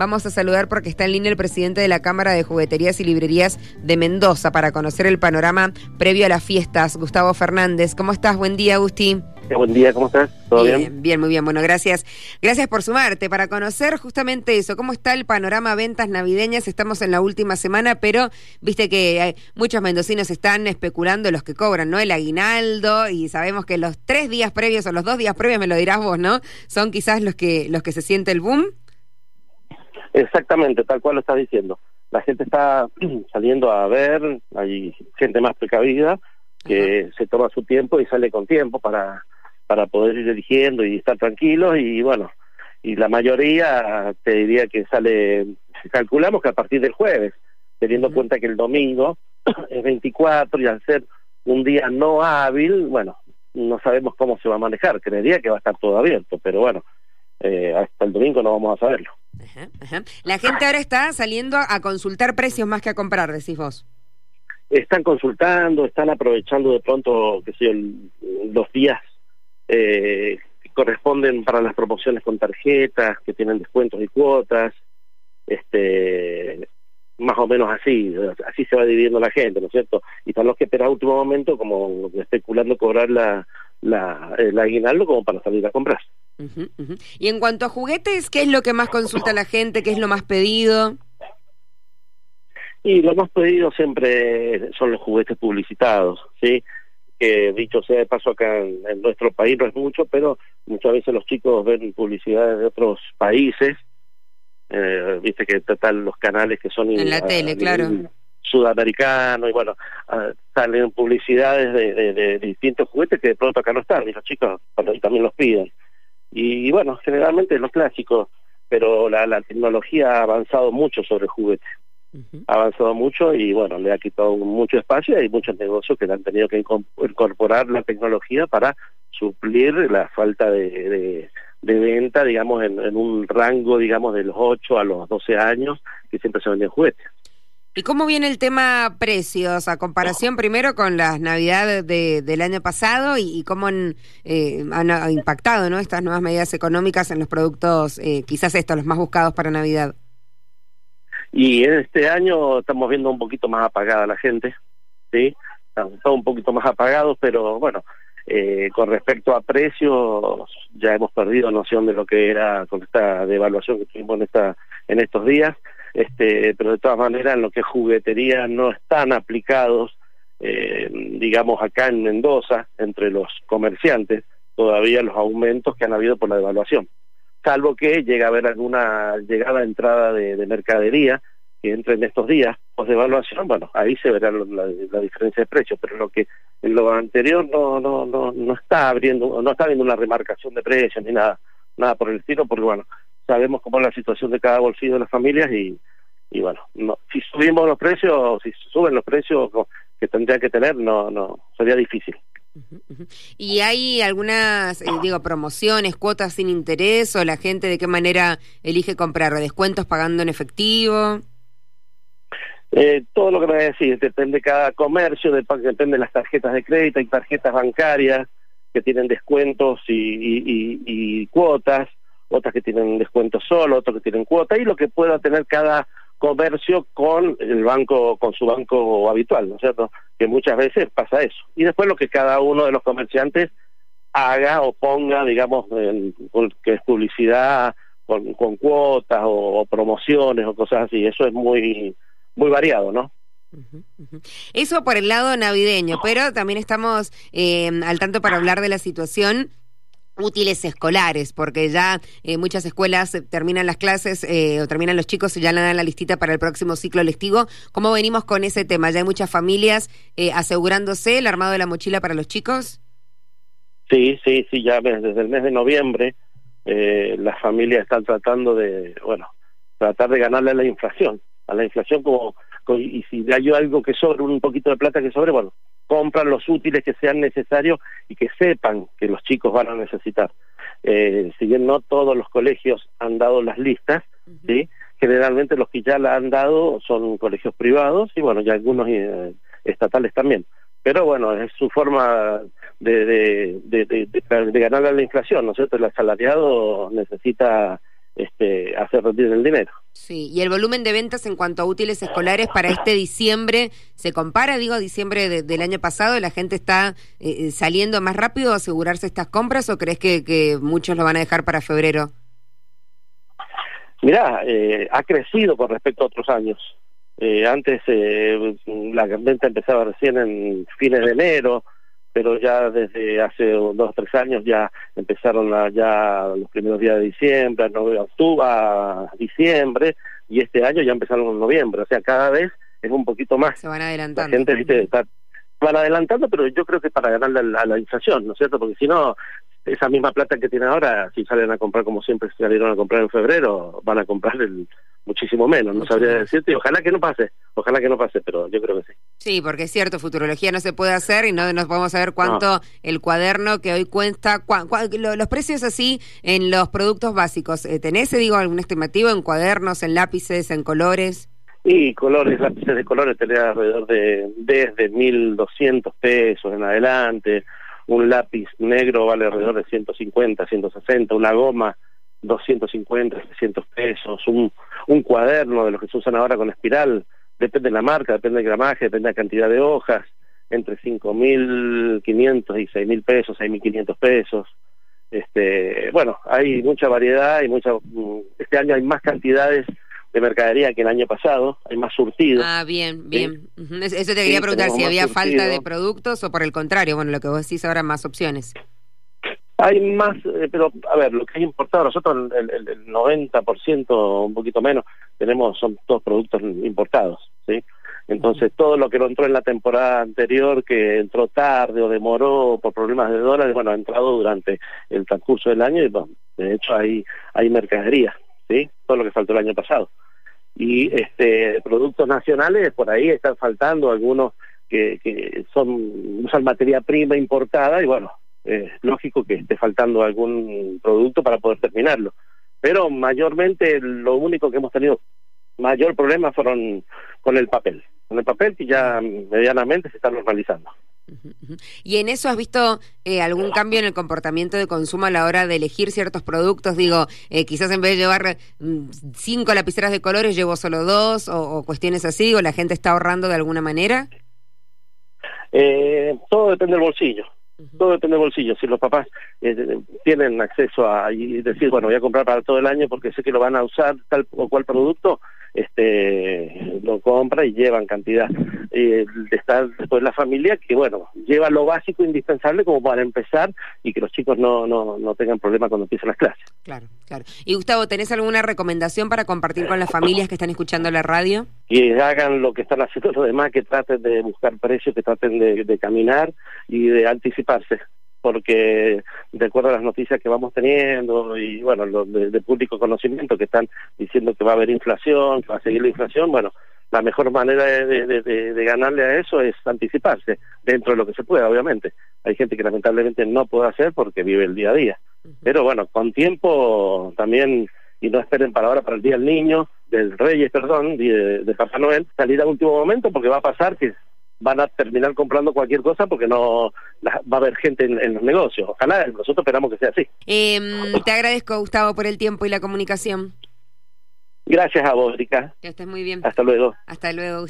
vamos a saludar porque está en línea el presidente de la Cámara de Jugueterías y Librerías de Mendoza para conocer el panorama previo a las fiestas. Gustavo Fernández, ¿cómo estás? Buen día, Agustín. Buen día, ¿cómo estás? ¿Todo bien? Bien, muy bien. Bueno, gracias. Gracias por sumarte para conocer justamente eso, cómo está el panorama ventas navideñas. Estamos en la última semana, pero viste que hay, muchos mendocinos están especulando los que cobran, ¿no? El aguinaldo y sabemos que los tres días previos o los dos días previos, me lo dirás vos, ¿no? Son quizás los que los que se siente el boom. Exactamente, tal cual lo estás diciendo. La gente está saliendo a ver, hay gente más precavida que se toma su tiempo y sale con tiempo para para poder ir eligiendo y estar tranquilos y bueno, y la mayoría te diría que sale, calculamos que a partir del jueves, teniendo en cuenta que el domingo es 24 y al ser un día no hábil, bueno, no sabemos cómo se va a manejar, creería que va a estar todo abierto, pero bueno, eh, hasta el domingo no vamos a saberlo. La gente ahora está saliendo a consultar precios más que a comprar, decís vos. Están consultando, están aprovechando de pronto, que sé los días eh, corresponden para las promociones con tarjetas, que tienen descuentos y cuotas, este más o menos así, así se va dividiendo la gente, ¿no es cierto? Y para los que esperan último momento, como especulando cobrar la, la, el aguinaldo como para salir a comprar. Y en cuanto a juguetes, ¿qué es lo que más consulta la gente? ¿Qué es lo más pedido? Y lo más pedido siempre son los juguetes publicitados, ¿sí? que dicho sea de paso acá en, nuestro país no es mucho, pero muchas veces los chicos ven publicidades de otros países, eh, viste que tratan los canales que son en la tele, claro. Sudamericanos y bueno, salen publicidades de, distintos juguetes que de pronto acá no están, y los chicos también los piden. Y, bueno, generalmente los clásicos, pero la, la tecnología ha avanzado mucho sobre juguetes. Ha avanzado mucho y bueno, le ha quitado mucho espacio. Y hay muchos negocios que han tenido que incorporar la tecnología para suplir la falta de, de, venta, digamos, en, un rango, digamos, de los 8 a los 12 años que siempre se venden juguetes. ¿Y cómo viene el tema precios? A comparación primero con las navidades de, del año pasado y, cómo han, eh, han, impactado ¿no? estas nuevas medidas económicas en los productos, eh, quizás estos, los más buscados para Navidad. Y en este año estamos viendo un poquito más apagada la gente, ¿sí? Estamos un poquito más apagados, pero bueno, eh, con respecto a precios, ya hemos perdido noción de lo que era con esta devaluación que tuvimos en, esta, en estos días, este, pero de todas maneras en lo que es juguetería no están aplicados, eh, digamos acá en Mendoza, entre los comerciantes, todavía los aumentos que han habido por la devaluación. Salvo que llega a haber alguna llegada entrada de, mercadería que entre en estos días post devaluación, bueno, ahí se verá la, diferencia de precios, pero lo que en lo anterior no no no no está abriendo, no está habiendo una remarcación de precios ni nada, nada por el estilo, porque bueno, sabemos cómo es la situación de cada bolsillo de las familias y y bueno, no, si subimos los precios, si suben los precios que tendrían que tener, no no sería difícil. ¿Y hay algunas, eh, digo, promociones, cuotas sin interés o la gente de qué manera elige comprar? ¿Descuentos pagando en efectivo? Eh, todo lo que me voy a decir, depende de cada comercio, depende de las tarjetas de crédito, hay tarjetas bancarias que tienen descuentos y, cuotas, otras que tienen descuentos solo, otras que tienen cuotas, y lo que pueda tener cada comercio con el banco, con su banco habitual, ¿no es cierto? Que muchas veces pasa eso. Y después lo que cada uno de los comerciantes haga o ponga, digamos, que es publicidad con, con cuotas o, promociones o cosas así. Eso es muy, muy variado, ¿no? Eso por el lado navideño, pero también estamos eh, al tanto para hablar de la situación útiles escolares, porque ya eh, muchas escuelas terminan las clases eh, o terminan los chicos y ya le dan la listita para el próximo ciclo lectivo. ¿Cómo venimos con ese tema? ¿Ya hay muchas familias eh, asegurándose el armado de la mochila para los chicos? Sí, sí, sí, ya desde el mes de noviembre las familias están tratando de, bueno, tratar de ganarle a la inflación, a la inflación como, y si hay algo que sobre, un poquito de plata que sobre, bueno, compran los útiles que sean necesarios y que sepan que los chicos van a necesitar. Eh, si bien no todos los colegios han dado las listas, ¿sí? generalmente los que ya la han dado son colegios privados y bueno, ya algunos eh, estatales también. Pero bueno, es su forma de, de, de, de, ganar la inflación, ¿no es cierto? El asalariado necesita este, hacer rendir el dinero. Sí, y el volumen de ventas en cuanto a útiles escolares para este diciembre, ¿se compara, digo, a diciembre del año pasado? ¿La gente está eh, eh, saliendo más rápido a asegurarse estas compras o crees que, que muchos lo van a dejar para febrero? Mirá, eh, ha crecido con respecto a otros años. Eh, antes eh, la venta empezaba recién en fines de enero, pero ya desde hace dos o tres años ya empezaron ya los primeros días de diciembre, octubre, a diciembre, y este año ya empezaron en noviembre. O sea, cada vez es un poquito más. Se van adelantando. La gente, viste, está, van adelantando, pero yo creo que para ganarle a la inflación, ¿no es cierto? Porque si no, esa misma plata que tiene ahora, si salen a comprar como siempre salieron a comprar en febrero, van a comprar el, muchísimo menos, no sabría decirte, ojalá que no pase, ojalá que no pase, pero yo creo que sí. Sí, porque es cierto, futurología no se puede hacer y no nos podemos saber cuánto el cuaderno que hoy cuenta, los precios así en los productos básicos, eh, ¿tenés, digo, algún estimativo en cuadernos, en lápices, en colores? Y colores, lápices de colores tenés alrededor de desde 1.200 pesos en adelante, un lápiz negro vale alrededor de 150, 160, una goma 250, 300 pesos, un, un cuaderno de los que se usan ahora con espiral, depende de la marca, depende del gramaje, depende de la cantidad de hojas, entre 5.500 y 6.000 pesos, 6.500 pesos. Este, bueno, hay mucha variedad y mucha, mm, este año hay más cantidades de mercadería que el año pasado, hay más surtido. Ah, bien, bien. Eso te quería preguntar, si había falta de productos o por el contrario, bueno, lo que vos decís ahora, más opciones. Hay más, eh, pero a ver, lo que es importado, nosotros el, el, el 90%, un poquito menos, tenemos, son todos productos importados, ¿sí? Entonces, todo lo que no entró en la temporada anterior, que entró tarde o demoró por problemas de dólares, bueno, ha entrado durante el transcurso del año y, bueno, de hecho, hay, hay mercadería, ¿sí? Todo lo que faltó el año pasado. Y este productos nacionales, por ahí están faltando algunos que, que son usan materia prima importada y bueno, es lógico que esté faltando algún producto para poder terminarlo. Pero mayormente lo único que hemos tenido mayor problema fueron con el papel, con el papel que ya medianamente se está normalizando. ¿Y en eso has visto eh, algún cambio en el comportamiento de consumo a la hora de elegir ciertos productos? Digo, eh, quizás en vez de llevar mm, cinco lapiceras de colores, llevo solo dos o, o, cuestiones así, o la gente está ahorrando de alguna manera. Eh, todo depende del bolsillo. Todo depende del bolsillo. Si los papás eh, tienen acceso a y decir, bueno, voy a comprar para todo el año porque sé que lo van a usar tal o cual producto, este lo compra y llevan cantidad. Eh, está después la familia que, bueno, lleva lo básico indispensable como para empezar y que los chicos no, no, no tengan problemas cuando empiezan las clases. Claro, claro. Y Gustavo, ¿tenés alguna recomendación para compartir con las familias que están escuchando la radio? Que hagan lo que están haciendo los demás, que traten de buscar precios, que traten de, de caminar y de anticiparse porque de acuerdo a las noticias que vamos teniendo y bueno, los de, de, público conocimiento que están diciendo que va a haber inflación, que va a seguir la inflación, bueno, la mejor manera de, de, de, ganarle a eso es anticiparse dentro de lo que se pueda, obviamente. Hay gente que lamentablemente no puede hacer porque vive el día a día. Pero bueno, con tiempo también, y no esperen para ahora, para el Día del Niño, del Reyes, perdón, de, de Papá Noel, salir a último momento porque va a pasar que van a terminar comprando cualquier cosa porque no la, va a haber gente en, en, los negocios. Ojalá, nosotros esperamos que sea así. Eh, te agradezco, Gustavo, por el tiempo y la comunicación. Gracias a vos, Rica. Que estés muy bien. Hasta luego. Hasta luego.